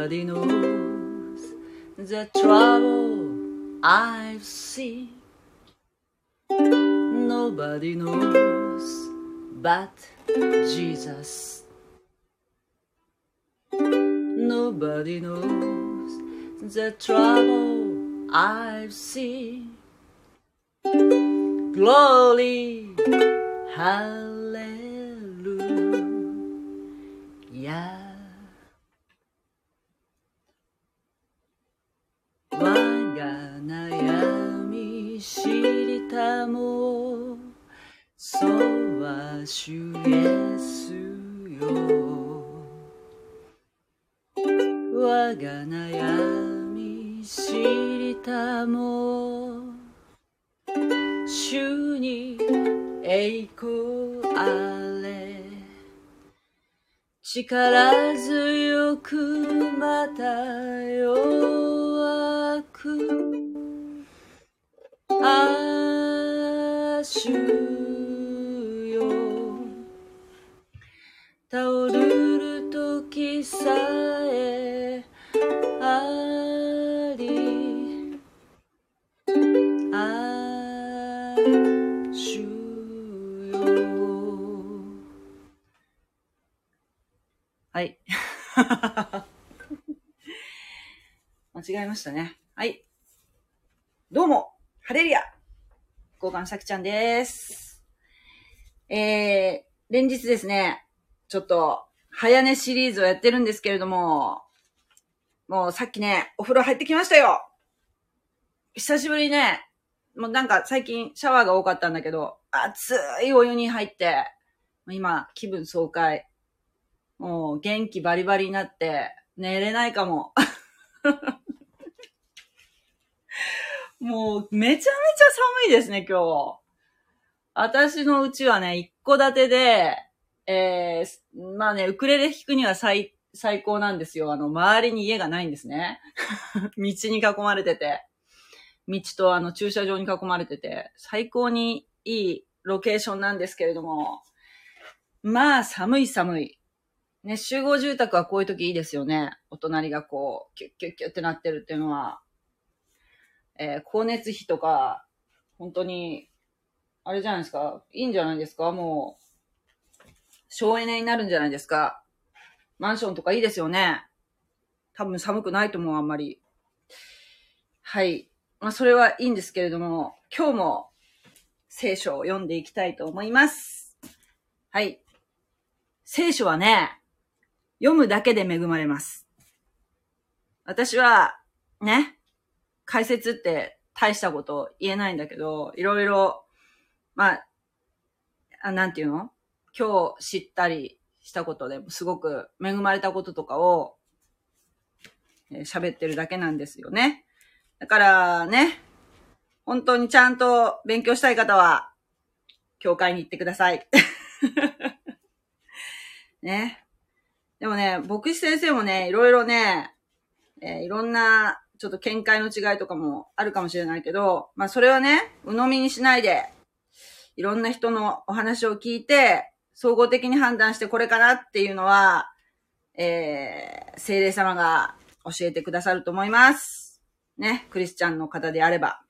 Nobody knows the trouble I've seen. Nobody knows but Jesus. Nobody knows the trouble I've seen. Glory, hallelujah. は主イエスよ我が悩み知りたも。主に栄光あれ。力強くまた弱く。あ主。さえありあ主よはい。間違えましたね。はい。どうも、ハレリア交換さきちゃんです。えー、連日ですね、ちょっと、早寝シリーズをやってるんですけれども、もうさっきね、お風呂入ってきましたよ久しぶりね、もうなんか最近シャワーが多かったんだけど、熱いお湯に入って、今、気分爽快。もう元気バリバリになって、寝れないかも。もう、めちゃめちゃ寒いですね、今日。私のうちはね、一戸建てで、えー、まあね、ウクレレ弾くには最、最高なんですよ。あの、周りに家がないんですね。道に囲まれてて。道とあの駐車場に囲まれてて、最高にいいロケーションなんですけれども、まあ寒い寒い。ね、集合住宅はこういう時いいですよね。お隣がこう、キュッキュッキュッってなってるっていうのは、えー光熱費とか、本当に、あれじゃないですか。いいんじゃないですかもう、省エネになるんじゃないですか。マンションとかいいですよね。多分寒くないと思う、あんまり。はい。まあ、それはいいんですけれども、今日も聖書を読んでいきたいと思います。はい。聖書はね、読むだけで恵まれます。私は、ね、解説って大したこと言えないんだけど、いろいろ、まあ、あなんていうの？今日知ったりしたことで、すごく恵まれたこととかをえー喋ってるだけなんですよね。だからね、本当にちゃんと勉強したい方は、教会に行ってください。ね。でもね、牧師先生もね、いろいろね、えーいろんな、ちょっと見解の違いとかもあるかもしれないけど、まあそれはね、鵜呑みにしないで、いろんな人のお話を聞いて、総合的に判断してこれかなっていうのは、えー、聖霊様が教えてくださると思います。ね、クリスチャンの方であれば。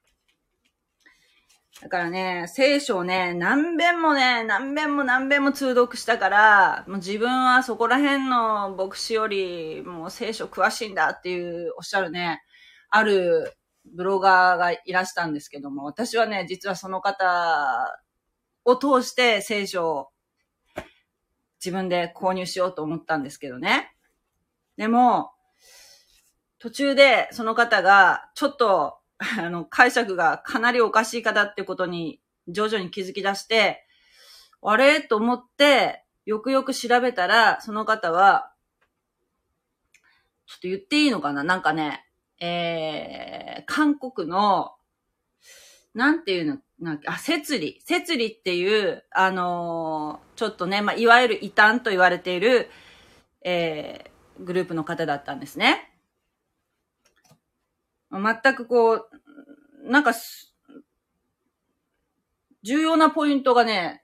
だからね、聖書をね、何遍もね、何遍も何遍も通読したから、もう自分はそこら辺の牧師より、もう聖書詳しいんだっていうおっしゃるね、あるブロガーがいらしたんですけども、私はね、実はその方を通して聖書を自分で購入しようと思ったんですけどね。でも、途中でその方がちょっとあの解釈がかなりおかしい方ってことに徐々に気づき出して、あれ？と思ってよくよく調べたら、その方は、ちょっと言っていいのかな？なんかね、えー、韓国の、なんていうの、なん、あ、摂理。摂理っていう、あのーちょっとね、まあ、いわゆる異端と言われている、えー、グループの方だったんですね。全くこう、なんか、重要なポイントがね、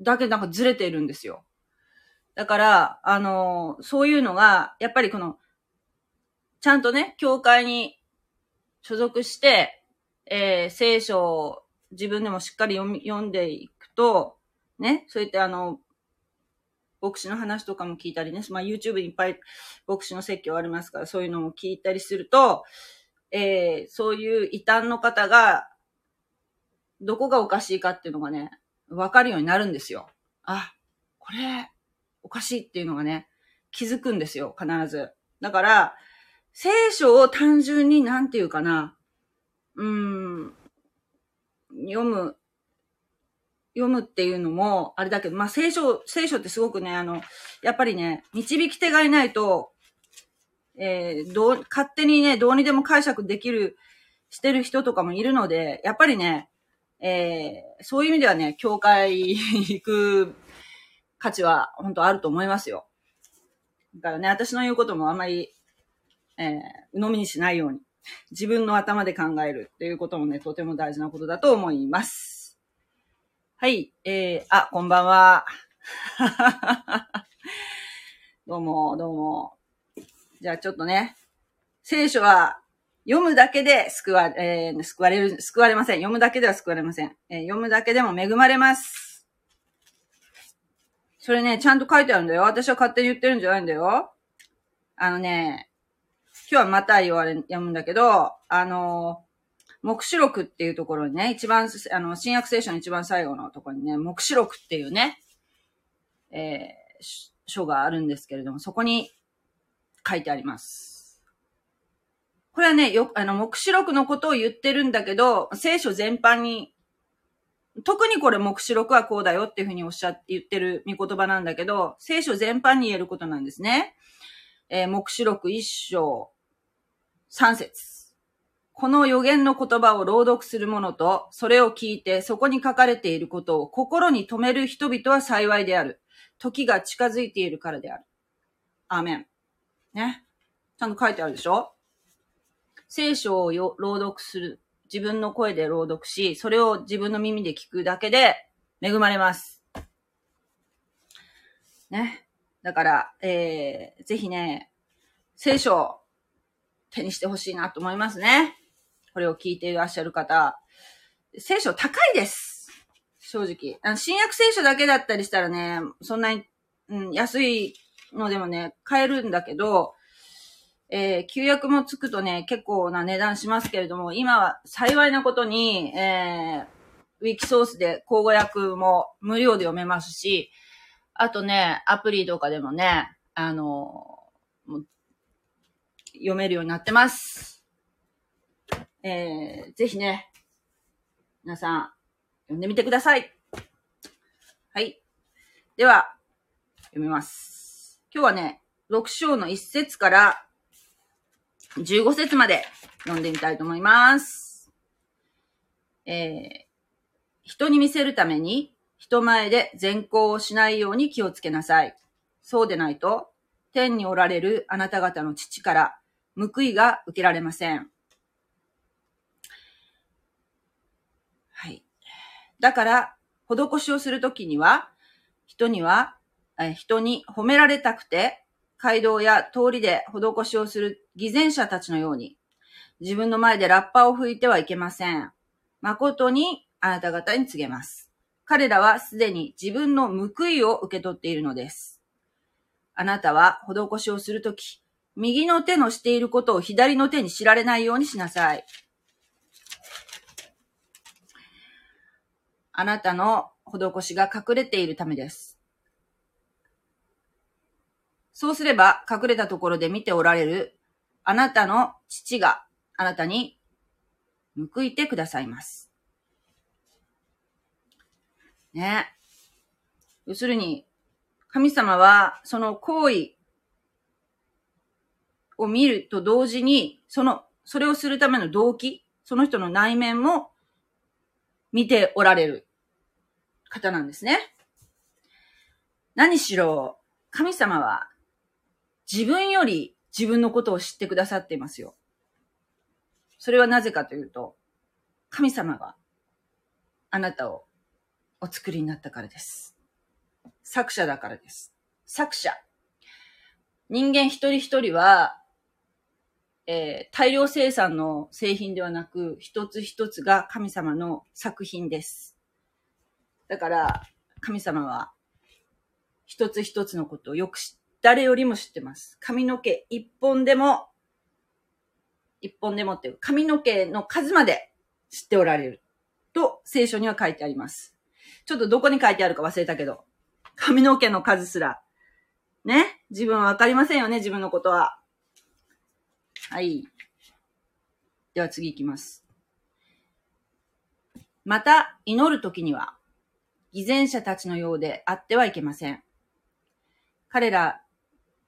だけなんかずれているんですよ。だから、あのーそういうのが、やっぱりこの、ちゃんとね、教会に所属して、えー、聖書を自分でもしっかり読み、読んでいくと、ね、そういったあの、牧師の話とかも聞いたりね、まあ YouTube にいっぱい牧師の説教ありますから、そういうのも聞いたりすると、えー、そういう異端の方が、どこがおかしいかっていうのがね、わかるようになるんですよ。あ、これ、おかしいっていうのがね、気づくんですよ、必ず。だから、聖書を単純になんていうかな、うーん、読む、読むっていうのも、あれだけど、まあ、聖書、聖書ってすごくね、あの、やっぱりね、導き手がいないと、えー、どう、勝手にね、どうにでも解釈できる、してる人とかもいるので、やっぱりね、えー、そういう意味ではね、教会行く価値は本当あると思いますよ。だからね、私の言うこともあんまり、えー、鵜呑みにしないように、自分の頭で考えるっていうこともね、とても大事なことだと思います。はい、えー、あ、こんばんは。どうも、どうも。じゃあちょっとね、聖書は読むだけで救わ、えー、救われる、救われません。読むだけでは救われません。えー、読むだけでも恵まれます。それね、ちゃんと書いてあるんだよ。私は勝手に言ってるんじゃないんだよ。あのね、今日はまた言われ、読むんだけど、あの、目視録っていうところにね、一番、あの、新約聖書の一番最後のところにね、目視録っていうね、えー、書があるんですけれども、そこに書いてあります。これはね、よ、あの、目視録のことを言ってるんだけど、聖書全般に、特にこれ目視録はこうだよっていうふうにおっしゃって言ってる見言葉なんだけど、聖書全般に言えることなんですね。えー、目視録一章三節。この予言の言葉を朗読する者と、それを聞いてそこに書かれていることを心に留める人々は幸いである。時が近づいているからである。アーメン。ね。ちゃんと書いてあるでしょ？聖書をよ朗読する。自分の声で朗読し、それを自分の耳で聞くだけで恵まれます。ね。だから、えー、ぜひね、聖書手にしてほしいなと思いますね。これを聞いていらっしゃる方。聖書高いです。正直。あの新約聖書だけだったりしたらね、そんなに、うん、安いのでもね、買えるんだけど、えー、旧約もつくとね、結構な値段しますけれども、今は幸いなことに、えー、ウィキソースで口語訳も無料で読めますし、あとね、アプリとかでもね、あの、読めるようになってます。えー、ぜひね、皆さん、読んでみてください。はい。では、読みます。今日はね、6章の1節から15節まで読んでみたいと思います。えー、人に見せるために人前で善行をしないように気をつけなさい。そうでないと、天におられるあなた方の父から報いが受けられません。はい。だから、施しをするときには、人にはえ人に褒められたくて、街道や通りで施しをする偽善者たちのように、自分の前でラッパを吹いてはいけません。誠にあなた方に告げます。彼らはすでに自分の報いを受け取っているのです。あなたは施しをするとき、右の手のしていることを左の手に知られないようにしなさい。あなたの施しが隠れているためです。そうすれば隠れたところで見ておられるあなたの父があなたに報いてくださいます。ね。要するに、神様はその行為を見ると同時に、その、それをするための動機、その人の内面も見ておられる方なんですね。何しろ、神様は自分より自分のことを知ってくださっていますよ。それはなぜかというと、神様があなたをお作りになったからです。作者だからです。作者。人間一人一人は、えー大量生産の製品ではなく、一つ一つが神様の作品です。だから、神様は、一つ一つのことをよく知誰よりも知ってます。髪の毛一本でも、一本でもっていう、髪の毛の数まで知っておられる。と、聖書には書いてあります。ちょっとどこに書いてあるか忘れたけど、髪の毛の数すら、ね、自分はわかりませんよね、自分のことは。はい。では次行きます。また、祈るときには、偽善者たちのようであってはいけません。彼ら、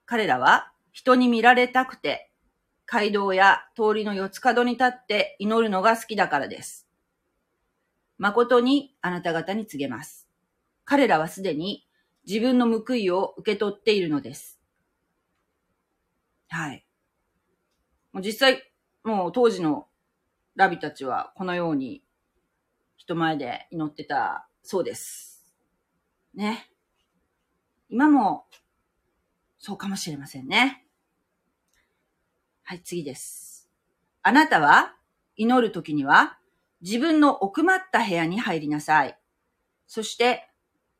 彼らは人に見られたくて、街道や通りの四つ角に立って祈るのが好きだからです。誠にあなた方に告げます。彼らはすでに自分の報いを受け取っているのです。はい。実際、もう当時のラビたちはこのように人前で祈ってたそうです。ね。今もそうかもしれませんね。はい、次です。あなたは祈るときには自分の奥まった部屋に入りなさい。そして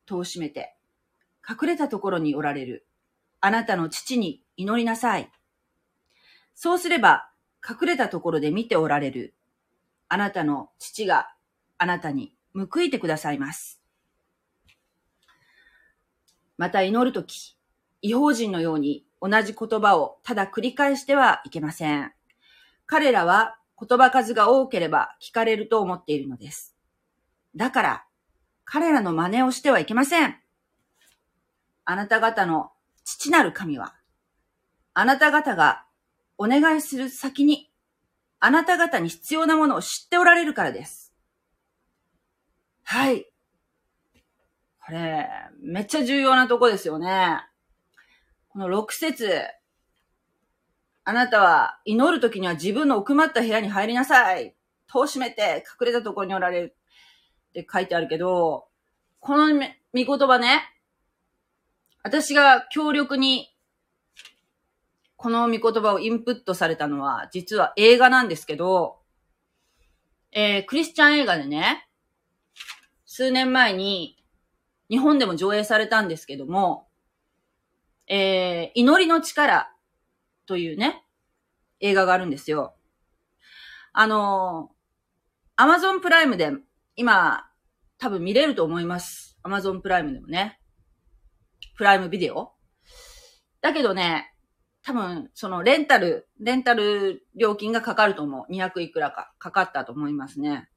戸を閉めて隠れたところにおられるあなたの父に祈りなさい。そうすれば隠れたところで見ておられるあなたの父があなたに報いてくださいます。また祈るとき、違法人のように同じ言葉をただ繰り返してはいけません。彼らは言葉数が多ければ聞かれると思っているのです。だから、彼らの真似をしてはいけません。あなた方の父なる神は、あなた方がお願いする先に、あなた方に必要なものを知っておられるからです。はい。これ、めっちゃ重要なとこですよね。この6節あなたは祈るときには自分の奥まった部屋に入りなさい。戸を閉めて隠れたところにおられるって書いてあるけど、この見言葉ね、私が強力にこの見言葉をインプットされたのは実は映画なんですけど、えー、クリスチャン映画でね、数年前に日本でも上映されたんですけども、えー、祈りの力というね、映画があるんですよ。あのー、アマゾンプライムで今多分見れると思います。アマゾンプライムでもね。プライムビデオだけどね、多分そのレンタル、レンタル料金がかかると思う。200いくらかかかったと思いますね。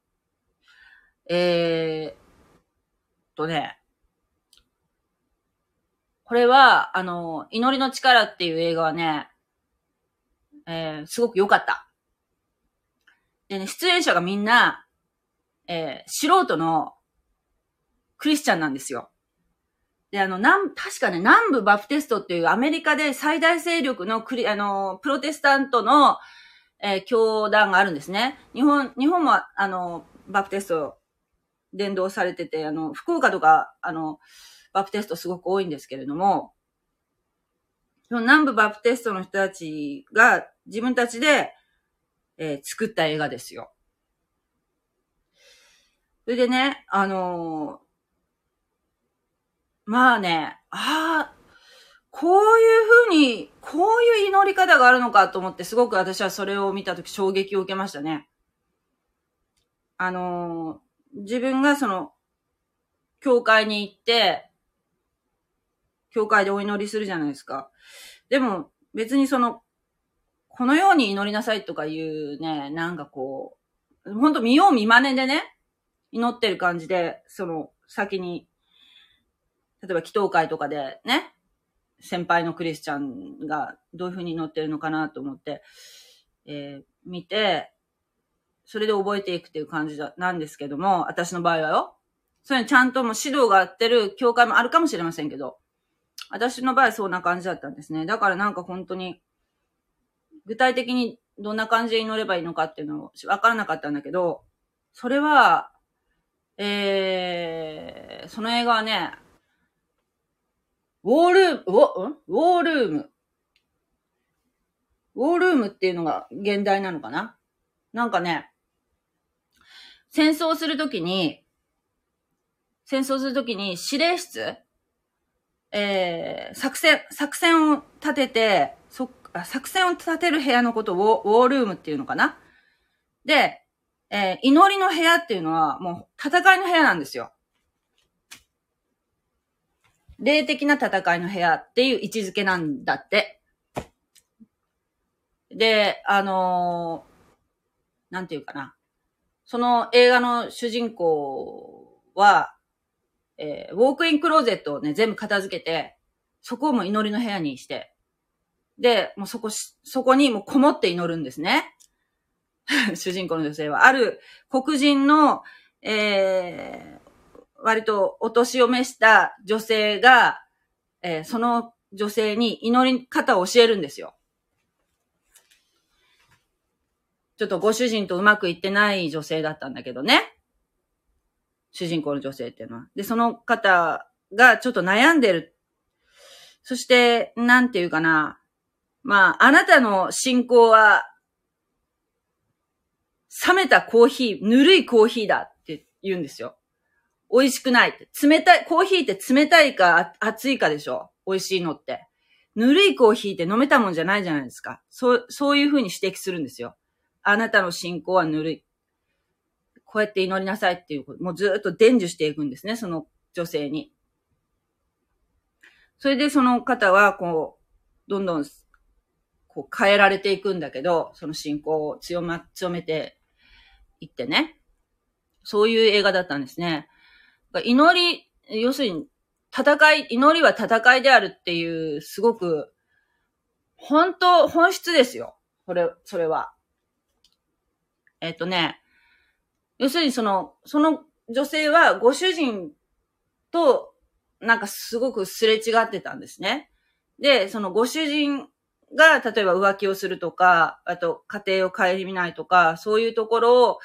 えー、とね、これは、あの、祈りの力っていう映画はね、えー、すごく良かった。でね、出演者がみんな、えー、素人のクリスチャンなんですよ。で、あの、南、確かね、南部バプテストっていうアメリカで最大勢力のクリ、あの、プロテスタントの、えー、教団があるんですね。日本、日本も、あの、バプテスト伝道されてて、あの、福岡とか、あの、バプテストすごく多いんですけれども、その南部バプテストの人たちが自分たちで、えー作った映画ですよ。それでね、あのーまあね、ああ、こういうふうに、こういう祈り方があるのかと思って、すごく私はそれを見たとき衝撃を受けましたね。あのー自分がその、教会に行って、教会でお祈りするじゃないですか。でも、別にその、このように祈りなさいとかいうね、なんかこう、ほんと見よう見真似でね、祈ってる感じで、その、先に、例えば祈祷会とかでね、先輩のクリスチャンがどういうふうに祈ってるのかなと思って、えー見て、それで覚えていくっていう感じなんですけども、私の場合はよ。そういうのちゃんとも指導があってる教会もあるかもしれませんけど、私の場合そんな感じだったんですね。だからなんか本当に、具体的にどんな感じで祈ればいいのかっていうのをわからなかったんだけど、それは、えー、その映画はね、ウォールーム、ウォ、ウォールーム。ウォールームっていうのが現代なのかな？なんかね、戦争するときに、戦争するときに指令室？えー、作戦、作戦を立てて、そ、作戦を立てる部屋のことをウォールームっていうのかな？で、えー、祈りの部屋っていうのはもう戦いの部屋なんですよ。霊的な戦いの部屋っていう位置づけなんだって。で、あのー、なんていうかな。その映画の主人公は、えー、ウォークインクローゼットをね、全部片付けて、そこをもう祈りの部屋にして、で、もうそこしそこにもうこもって祈るんですね。主人公の女性は。ある黒人の、えー、割とお年を召した女性が、えー、その女性に祈り方を教えるんですよ。ちょっとご主人とうまくいってない女性だったんだけどね。主人公の女性っていうのは。で、その方がちょっと悩んでる。そして、なんていうかな。まあ、あなたの信仰は、冷めたコーヒー、ぬるいコーヒーだって言うんですよ。美味しくないって。冷たい、コーヒーって冷たいか熱いかでしょ美味しいのって。ぬるいコーヒーって飲めたもんじゃないじゃないですか。そう、そういうふうに指摘するんですよ。あなたの信仰はぬるい。こうやって祈りなさいっていうこと、もうずっと伝授していくんですね、その女性に。それでその方は、こう、どんどん、こう変えられていくんだけど、その信仰を強ま、強めていってね。そういう映画だったんですね。祈り、要するに、戦い、祈りは戦いであるっていう、すごく、本当、本質ですよ。それ、それは。えっとね、要するにその、その女性はご主人となんかすごくすれ違ってたんですね。で、そのご主人が例えば浮気をするとか、あと家庭を顧みないとか、そういうところを、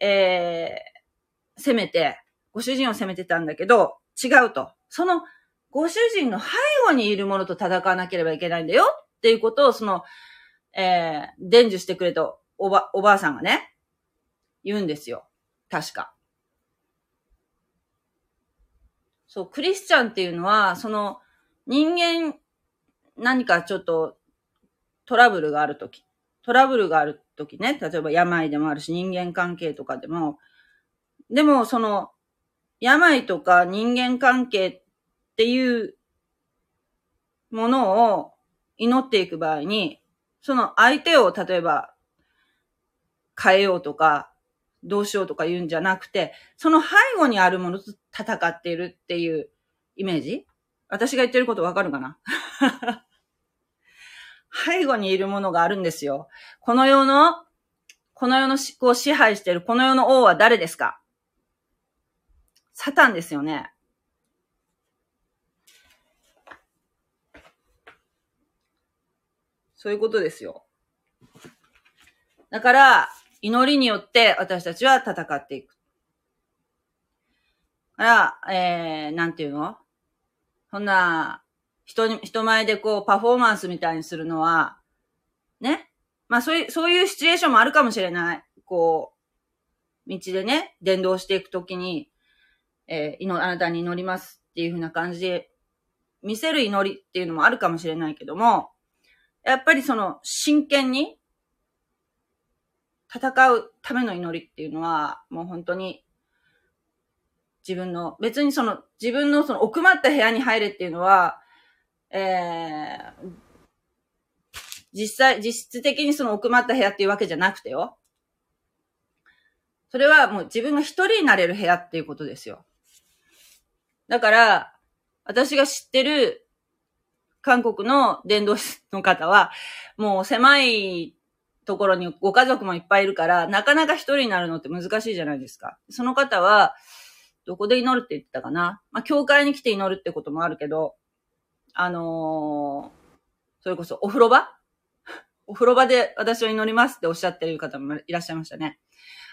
えー、責めて、ご主人を責めてたんだけど、違うと。そのご主人の背後にいるものと戦わなければいけないんだよっていうことを、その、えー、伝授してくれたおば、おばあさんがね、言うんですよ。確か。そう、クリスチャンっていうのは、その、人間、何かちょっと、トラブルがあるとき、トラブルがあるときね、例えば病でもあるし、人間関係とかでも、でも、その、病とか人間関係っていうものを祈っていく場合に、その相手を例えば変えようとか、どうしようとか言うんじゃなくて、その背後にあるものと戦っているっていうイメージ？私が言ってることわかるかな？背後にいるものがあるんですよ。この世の、この世の思考を支配しているこの世の王は誰ですか？サタンですよね。そういうことですよ。だから、祈りによって私たちは戦っていく。から、えー、なんていうの？そんな、人に、人前でこう、パフォーマンスみたいにするのは、ね？まあ、そういう、そういうシチュエーションもあるかもしれない。こう、道でね、伝道していくときに、えー、あなたに祈りますっていうふうな感じで、見せる祈りっていうのもあるかもしれないけども、やっぱりその、真剣に、戦うための祈りっていうのは、もう本当に、自分の、別にその、自分のその奥まった部屋に入れっていうのは、えー、実際、実質的にその奥まった部屋っていうわけじゃなくてよ。それはもう自分が一人になれる部屋っていうことですよ。だから、私が知ってる韓国の伝道師の方は、もう狭いところにご家族もいっぱいいるから、なかなか一人になるのって難しいじゃないですか。その方は、どこで祈るって言ってたかなまあ、教会に来て祈るってこともあるけど、あのー、それこそお風呂場？お風呂場で私は祈りますっておっしゃってる方もいらっしゃいましたね。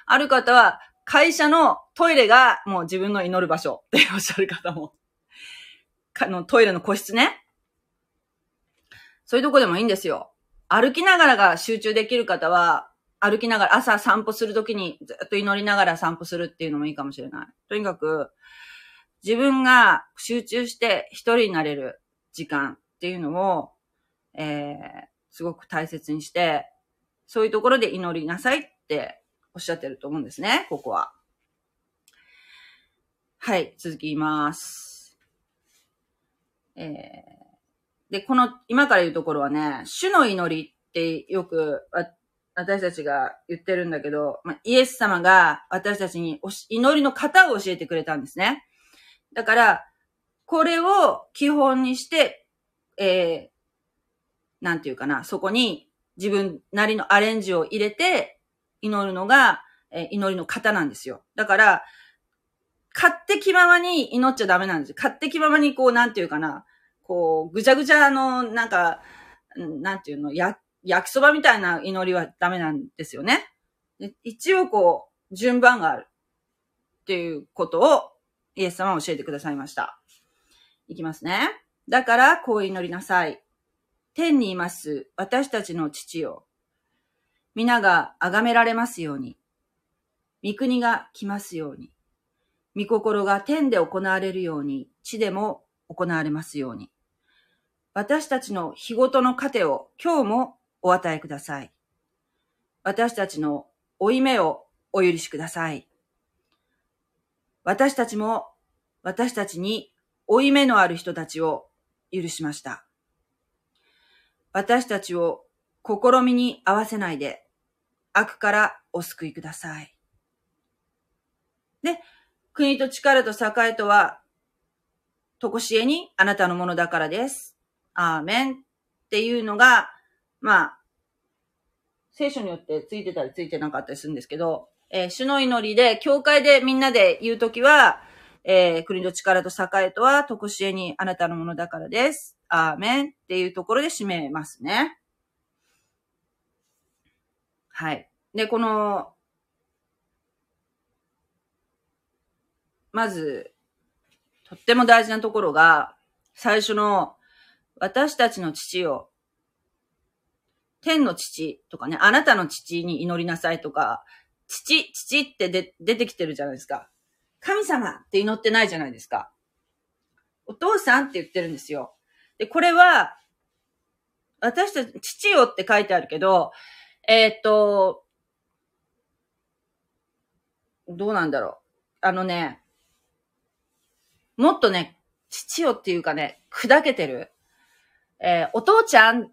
ある方は、会社のトイレがもう自分の祈る場所っておっしゃる方も。かのトイレの個室ね。そういうとこでもいいんですよ。歩きながらが集中できる方は、歩きながら、朝散歩するときにずっと祈りながら散歩するっていうのもいいかもしれない。とにかく、自分が集中して一人になれる時間っていうのを、えー、すごく大切にして、そういうところで祈りなさいっておっしゃってると思うんですね、ここは。はい、続きます。えー、で、この、今から言うところはね、主の祈りってよく、私たちが言ってるんだけど、まあ、イエス様が私たちに祈りの型を教えてくれたんですね。だから、これを基本にして、えー、なんていうかな、そこに自分なりのアレンジを入れて祈るのが、え、祈りの型なんですよ。だから、勝手気ままに祈っちゃダメなんですよ。勝手気ままにこう、なんていうかな、こう、ぐちゃぐちゃの、なんか、なんていうの、や、焼きそばみたいな祈りはダメなんですよね。一応こう、順番がある。っていうことを、イエス様は教えてくださいました。いきますね。だから、こう祈りなさい。天にいます私たちの父よ。皆が崇められますように。御国が来ますように。御心が天で行われるように、地でも行われますように。私たちの日ごとの糧を今日もお与えください。私たちの負い目をお許しください。私たちも私たちに負い目のある人たちを許しました。私たちを試みに合わせないで悪からお救いください。で、国と力と栄とは、とこしえにあなたのものだからです。アーメンっていうのが、まあ、聖書によってついてたりついてなかったりするんですけど、えー、主の祈りで、教会でみんなで言うときは、えー、国の力と栄とは、とこしえにあなたのものだからです。アーメンっていうところで締めますね。はい。で、この、まず、とっても大事なところが、最初の、私たちの父を、天の父とかね、あなたの父に祈りなさいとか、父、父ってで出てきてるじゃないですか。神様って祈ってないじゃないですか。お父さんって言ってるんですよ。で、これは、私たち、父よって書いてあるけど、えー、っと、どうなんだろう。あのね、もっとね、父よっていうかね、砕けてる。えー、お父ちゃんっ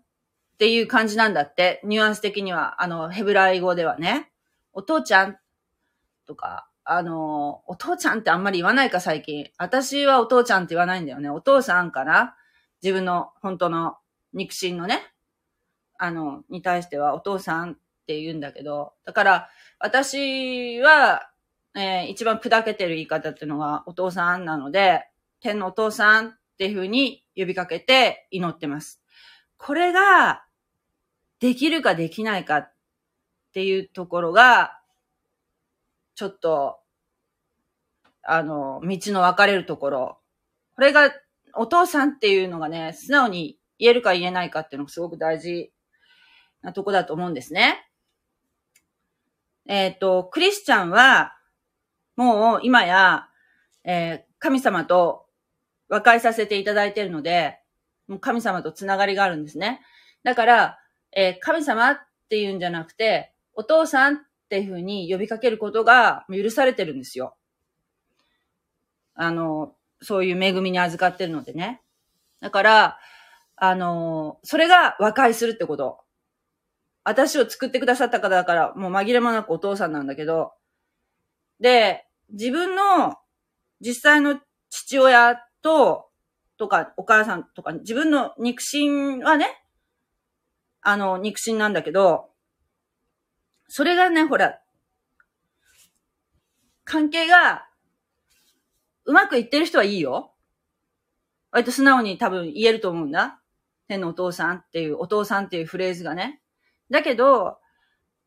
ていう感じなんだって、ニュアンス的には、あの、ヘブライ語ではね。お父ちゃんとか、あの、お父ちゃんってあんまり言わないか最近。私はお父ちゃんって言わないんだよね。お父さんかな自分の本当の肉親のね、あの、に対してはお父さんって言うんだけど、だから、私は、えー、一番砕けてる言い方っていうのがお父さんなので、天のお父さんっていうふうに呼びかけて祈ってます。これが、できるかできないかっていうところが、ちょっと、あの、道の分かれるところ。これが、お父さんっていうのがね、素直に言えるか言えないかっていうのがすごく大事なとこだと思うんですね。えっ、ー、と、クリスチャンは、もう今や、えー、神様と和解させていただいているので、もう神様とつながりがあるんですね。だから、えー、神様っていうんじゃなくて、お父さんっていうふうに呼びかけることが許されてるんですよ。あの、そういう恵みに預かってるのでね。だから、あの、それが和解するってこと。私を作ってくださった方だから、もう紛れもなくお父さんなんだけど、で、自分の実際の父親と、とか、お母さんとか、自分の肉親はね、あの、肉親なんだけど、それがね、ほら、関係が、うまくいってる人はいいよ。割と素直に多分言えると思うんだ。天のお父さんっていう、お父さんっていうフレーズがね。だけど、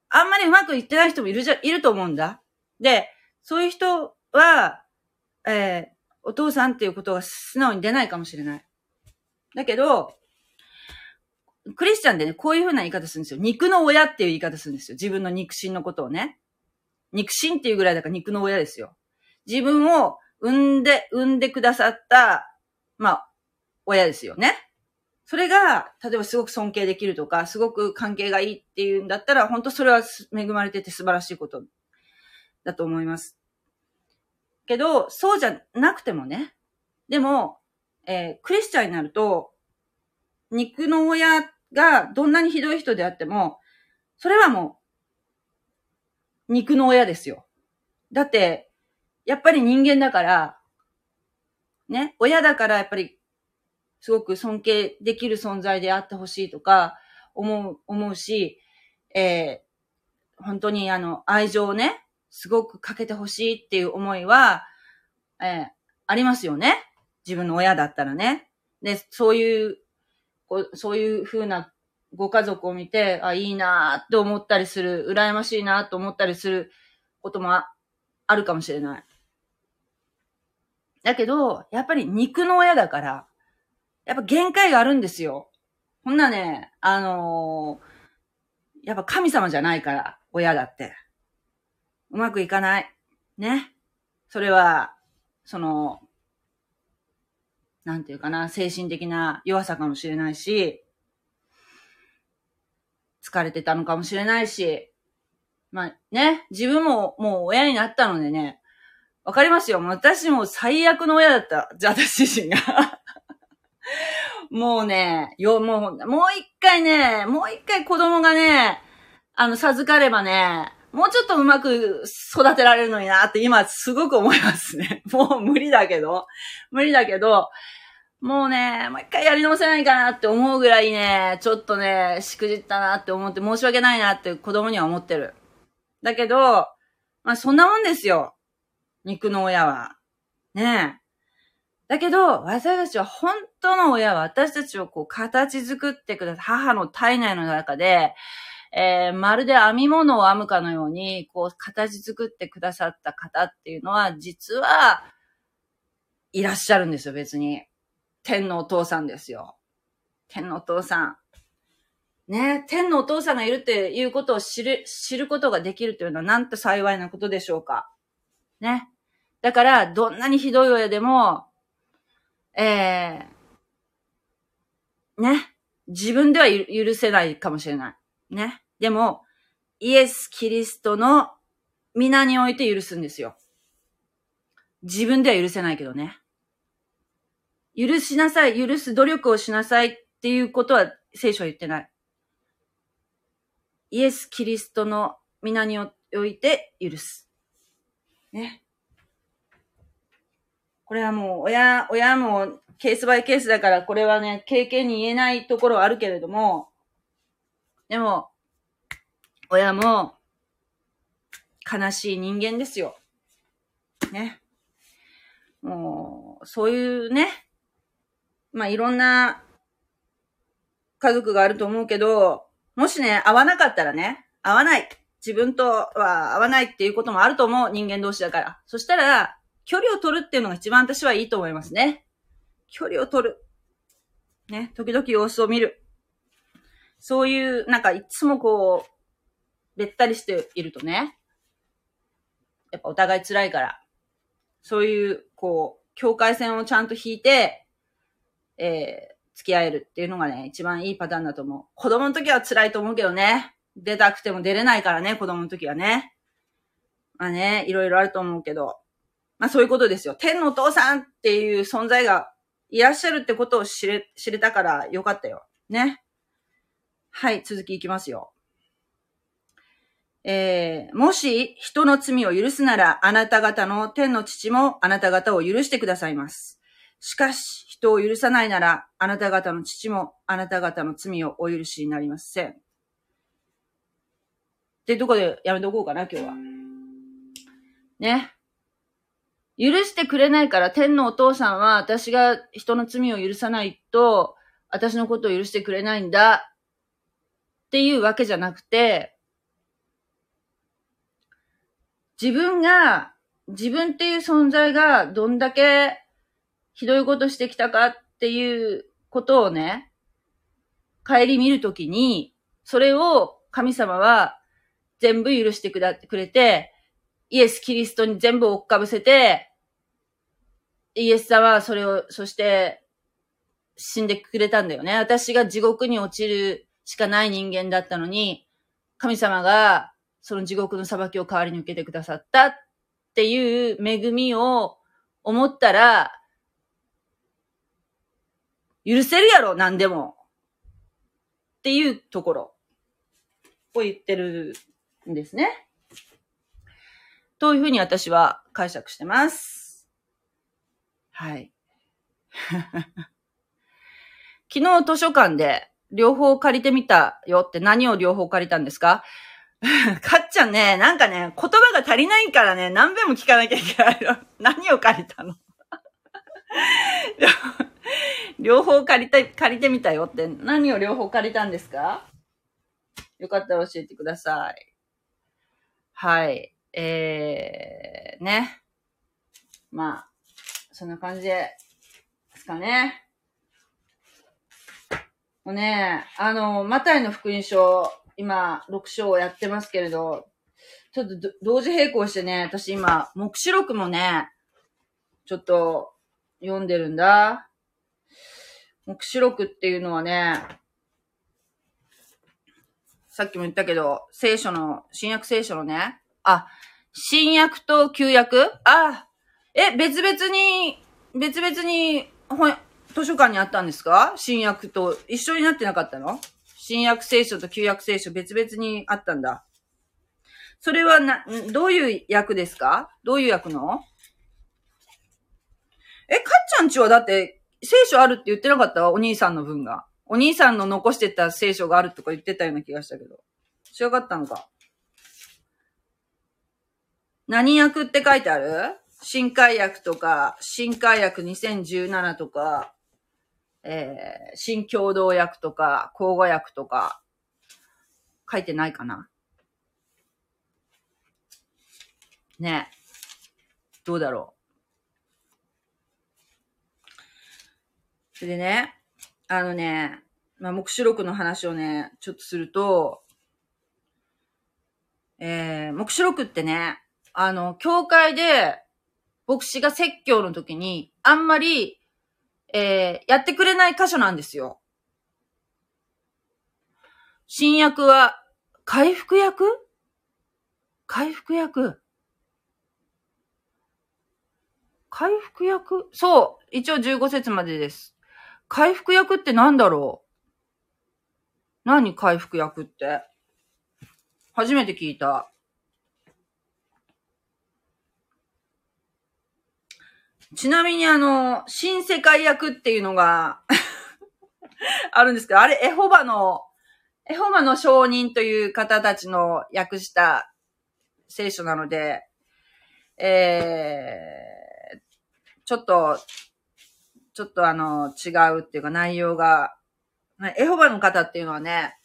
あんまりうまくいってない人もいるじゃ、いると思うんだ。で、そういう人は、えー、お父さんっていうことが素直に出ないかもしれない。だけど、クリスチャンでね、こういう風な言い方するんですよ。肉の親っていう言い方するんですよ。自分の肉親のことをね。肉親っていうぐらいだから肉の親ですよ。自分を産んで、産んでくださった、まあ、親ですよね。それが、例えばすごく尊敬できるとか、すごく関係がいいっていうんだったら、本当それは恵まれてて素晴らしいことだと思います。けど、そうじゃなくてもね。でも、えー、クリスチャンになると、肉の親がどんなにひどい人であっても、それはもう、肉の親ですよ。だって、やっぱり人間だから、ね、親だからやっぱりすごく尊敬できる存在であってほしいとか、思う、思うし、えー、本当にあの、愛情をね、すごくかけてほしいっていう思いは、えー、ありますよね。自分の親だったらね。で、そういう、こうそういう風なご家族を見て、あ、いいなって思ったりする、羨ましいなと思ったりすることもあるかもしれない。だけど、やっぱり肉の親だから、やっぱ限界があるんですよ。こんなね、あのー、やっぱ神様じゃないから、親だって。うまくいかない。ね。それは、その、なんていうかな、精神的な弱さかもしれないし、疲れてたのかもしれないし、まあね、自分ももう親になったのでね、わかりますよ。私も最悪の親だった。じゃあ私自身がもうね、よ、もう、もう一回ね、もう一回子供がね、あの、授かればね、もうちょっとうまく育てられるのになって今すごく思いますね。もう無理だけど、無理だけど、もうね、もう一回やり直せないかなって思うぐらいね、ちょっとね、しくじったなって思って申し訳ないなって子供には思ってる。だけど、まあそんなもんですよ。肉の親は。ねえ。だけど、私たちは本当の親は私たちをこう形作ってください。母の体内の中で、えー、まるで編み物を編むかのように、こう形作ってくださった方っていうのは、実は、いらっしゃるんですよ、別に。天のお父さんですよ。天のお父さん。ね、天のお父さんがいるっていうことを知る、知ることができるというのはなんて幸いなことでしょうか。ね。だから、どんなにひどい親でも、えー、ね。自分では許せないかもしれない。ね。でも、イエス・キリストの皆において許すんですよ。自分では許せないけどね。許しなさい、許す努力をしなさいっていうことは聖書は言ってない。イエス・キリストの皆において許す。ね。これはもう、親、親もケースバイケースだから、これはね、経験に言えないところはあるけれども、でも、親も、悲しい人間ですよ。ね。もう、そういうね、まあ、いろんな家族があると思うけど、もしね、会わなかったらね、会わない。自分とは会わないっていうこともあると思う。人間同士だから。そしたら、距離を取るっていうのが一番私はいいと思いますね。距離を取る。ね、時々様子を見る。そういう、なんかいつもこう、べったりしているとね、やっぱお互い辛いから、そういう、こう、境界線をちゃんと引いて、えー、付き合えるっていうのがね、一番いいパターンだと思う。子供の時は辛いと思うけどね。出たくても出れないからね、子供の時はね。まあね、いろいろあると思うけど。まあそういうことですよ。天のお父さんっていう存在がいらっしゃるってことを知れ、知れたからよかったよ。ね。はい、続きいきますよ。えー、もし人の罪を許すなら、あなた方の天の父もあなた方を許してくださいます。しかし、人を許さないなら、あなた方の父もあなた方の罪をお許しになりません。で、どこでやめとこうかな、今日は。ね。許してくれないから天のお父さんは私が人の罪を許さないと私のことを許してくれないんだ。っていうわけじゃなくて自分が自分っていう存在がどんだけひどいことしてきたかっていうことをね帰り見るときに、それを神様は全部許してくだくれて、イエス・キリストに全部追っかぶせて、イエス様はそれを、そして死んでくれたんだよね。私が地獄に落ちるしかない人間だったのに、神様がその地獄の裁きを代わりに受けてくださったっていう恵みを思ったら、許せるやろ、何でも。っていうところを言ってるんですね。というふうに私は解釈してます。はい。昨日図書館で両方借りてみたよって何を両方借りたんですか？かっちゃんね、なんかね、言葉が足りないからね、何遍も聞かなきゃいけないの。何を借りたの？両方借りた、借りてみたよって、何を両方借りたんですか？よかったら教えてください。はい。えー、ね。まあ、そんな感じですかね。もうね、あの、マタイの福音書、今、6章をやってますけれど、ちょっと同時並行してね、私今、目視録もね、ちょっと読んでるんだ。目視録っていうのはね、さっきも言ったけど、聖書の、新約聖書のね、あ、新約と旧約？あ、え、別々に、別々に、ほ図書館にあったんですか？新約と一緒になってなかったの？新約聖書と旧約聖書別々にあったんだ。それはな、どういう役ですか？どういう役の？え、かっちゃんちはだって聖書あるって言ってなかった？お兄さんの分が。お兄さんの残してた聖書があるとか言ってたような気がしたけど。知らかったのか？何役って書いてある？新海薬とか、新海薬2017とか、えー、新共同薬とか、交互薬とか、書いてないかなねどうだろう。それでね、あのね、まあ、目視録の話をね、ちょっとすると、えー、目視録ってね、あの、教会で、牧師が説教の時に、あんまり、えー、やってくれない箇所なんですよ。新薬は、回復薬？回復薬？回復薬？そう。一応15節までです。回復薬って何だろう？何回復薬って？初めて聞いた。ちなみにあの、新世界役っていうのがあるんですけど、あれ、エホバの、エホバの証人という方たちの訳した聖書なので、えー、ちょっと、ちょっとあの、違うっていうか内容が、エホバの方っていうのはね、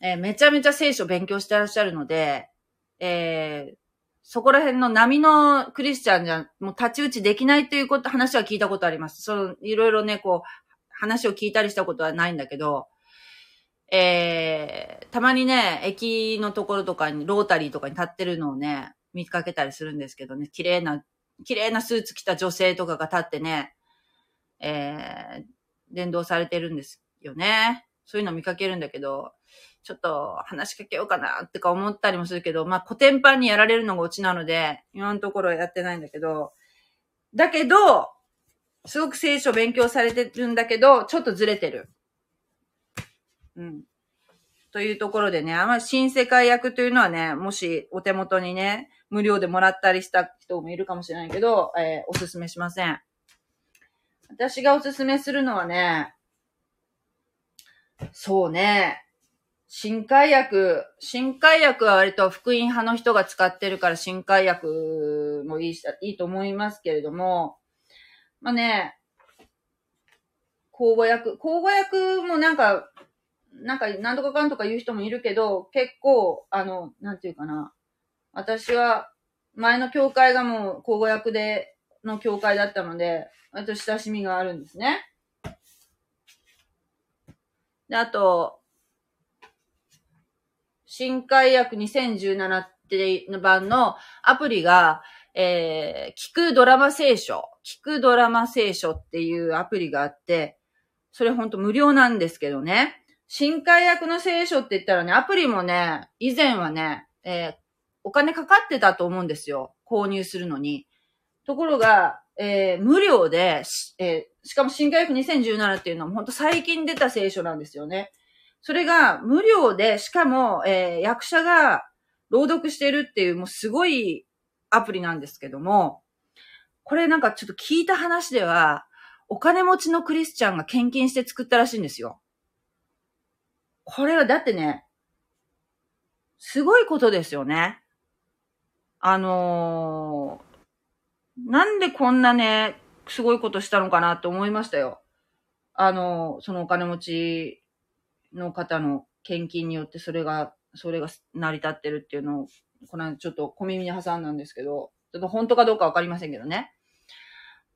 えー、めちゃめちゃ聖書勉強してらっしゃるので、えー、そこら辺の波のクリスチャンじゃ、もう太刀打ちできないということ、話は聞いたことあります。その、いろいろね、こう、話を聞いたりしたことはないんだけど、えー、たまにね、駅のところとかに、ロータリーとかに立ってるのをね、見かけたりするんですけどね、綺麗な、綺麗なスーツ着た女性とかが立ってね、えー、伝道されてるんですよね。そういうの見かけるんだけど、ちょっと話しかけようかなってか思ったりもするけど、まあ古典版にやられるのがオチなので、今のところやってないんだけど、だけど、すごく聖書勉強されてるんだけど、ちょっとずれてる。うん。というところでね、あんまり新世界役というのはね、もしお手元にね、無料でもらったりした人もいるかもしれないけど、えー、おすすめしません。私がおすすめするのはね、そうね、新海薬、新海薬は割と福音派の人が使ってるから新海薬もいいし、いいと思いますけれども、まあね、交互薬、交互薬もなんか、なんか、なんとかかんとか言う人もいるけど、結構、あの、なんていうかな。私は、前の教会がもう交互薬で、の教会だったので、割と親しみがあるんですね。で、あと、新海薬2017っていう版のアプリが、えー、聞くドラマ聖書、聞くドラマ聖書っていうアプリがあって、それほんと無料なんですけどね。新海薬の聖書って言ったらね、アプリもね、以前はね、えー、お金かかってたと思うんですよ。購入するのに。ところが、えー、無料で、えー、しかも新海薬2017っていうのは本当最近出た聖書なんですよね。それが無料で、しかも、えー、役者が朗読してるっていう、もうすごいアプリなんですけども、これなんかちょっと聞いた話では、お金持ちのクリスチャンが献金して作ったらしいんですよ。これはだってね、すごいことですよね。あのー、なんでこんなね、すごいことしたのかなって思いましたよ。あのー、そのお金持ちの方の献金によってそれが、それが成り立ってるっていうのをこのちょっと小耳に挟んだんですけど、ちょっと本当かどうかわかりませんけどね。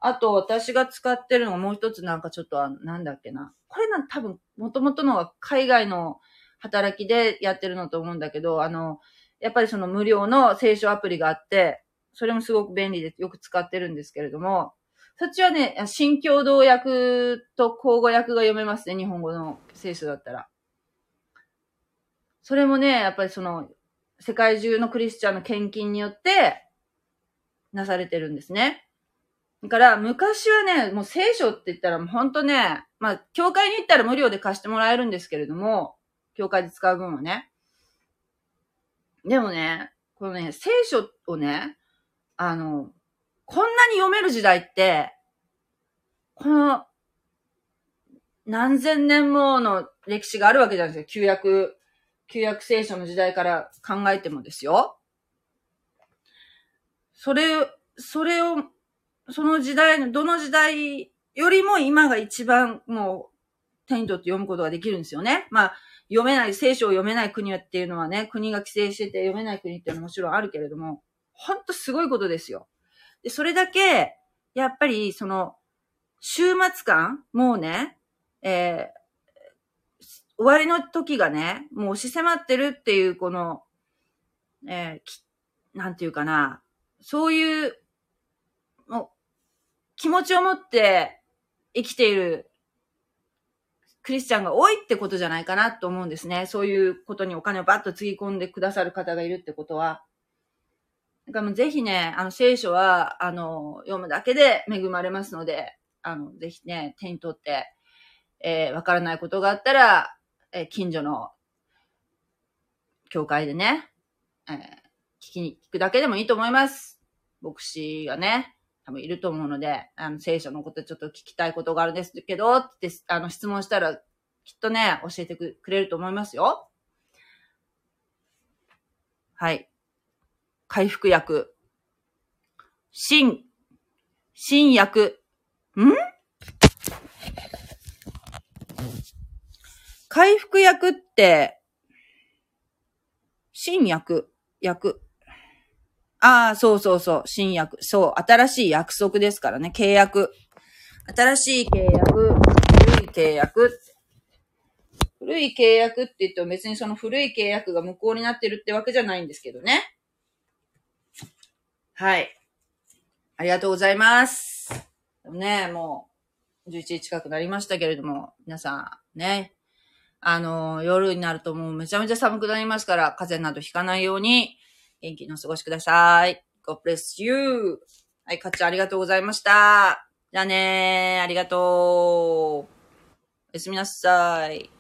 あと、私が使ってるのがもう一つなんかちょっと、なんだっけな。これな、多分、もともとのは海外の働きでやってるのと思うんだけど、あの、やっぱりその無料の聖書アプリがあって、それもすごく便利でよく使ってるんですけれども、そっちはね、新共同訳と口語訳が読めますね、日本語の聖書だったら。それもね、やっぱりその、世界中のクリスチャンの献金によってなされてるんですね。だから、昔はね、もう聖書って言ったらもうほんとね、まあ、教会に行ったら無料で貸してもらえるんですけれども、教会で使う分はね。でもね、このね、聖書をね、あの、こんなに読める時代って、この、何千年もの歴史があるわけじゃないですか。旧約旧約聖書の時代から考えてもですよ。それ、それを、その時代の、どの時代よりも今が一番もう手に取って読むことができるんですよね。まあ、読めない、聖書を読めない国っていうのはね、国が規制してて読めない国っていうのはもちろんあるけれども、ほんとすごいことですよ。で、それだけ、やっぱり、その、週末感もうね、え終わりの時がね、もう押し迫ってるっていう、この、えー、なんていうかな、そういう、もう、気持ちを持って生きているクリスチャンが多いってことじゃないかなと思うんですね。そういうことにお金をバッとつぎ込んでくださる方がいるってことは。だかもうぜひね、あの聖書は、あの、読むだけで恵まれますので、あの、ぜひね、手に取って、えー、わからないことがあったら、えー、近所の教会でね、えー、聞きに、聞くだけでもいいと思います。牧師がね、多分いると思うので、あの、聖書のことちょっと聞きたいことがあるんですけど、って、あの、質問したら、きっとね、教えてくれると思いますよ。はい。回復薬。新、新薬。ん？回復薬って、新薬、薬。ああ、そうそうそう、新薬。そう、新しい約束ですからね、契約。新しい契約、古い契約。古い契約って言っても別にその古い契約が無効になってるってわけじゃないんですけどね。はい。ありがとうございます。ね、もう、11時近くなりましたけれども、皆さん、ね、あの、夜になるともうめちゃめちゃ寒くなりますから、風邪などひかないように、元気にお過ごしください。God bless you. はい、かっちゃんありがとうございました。じゃあねー、ありがとう。おやすみなさい。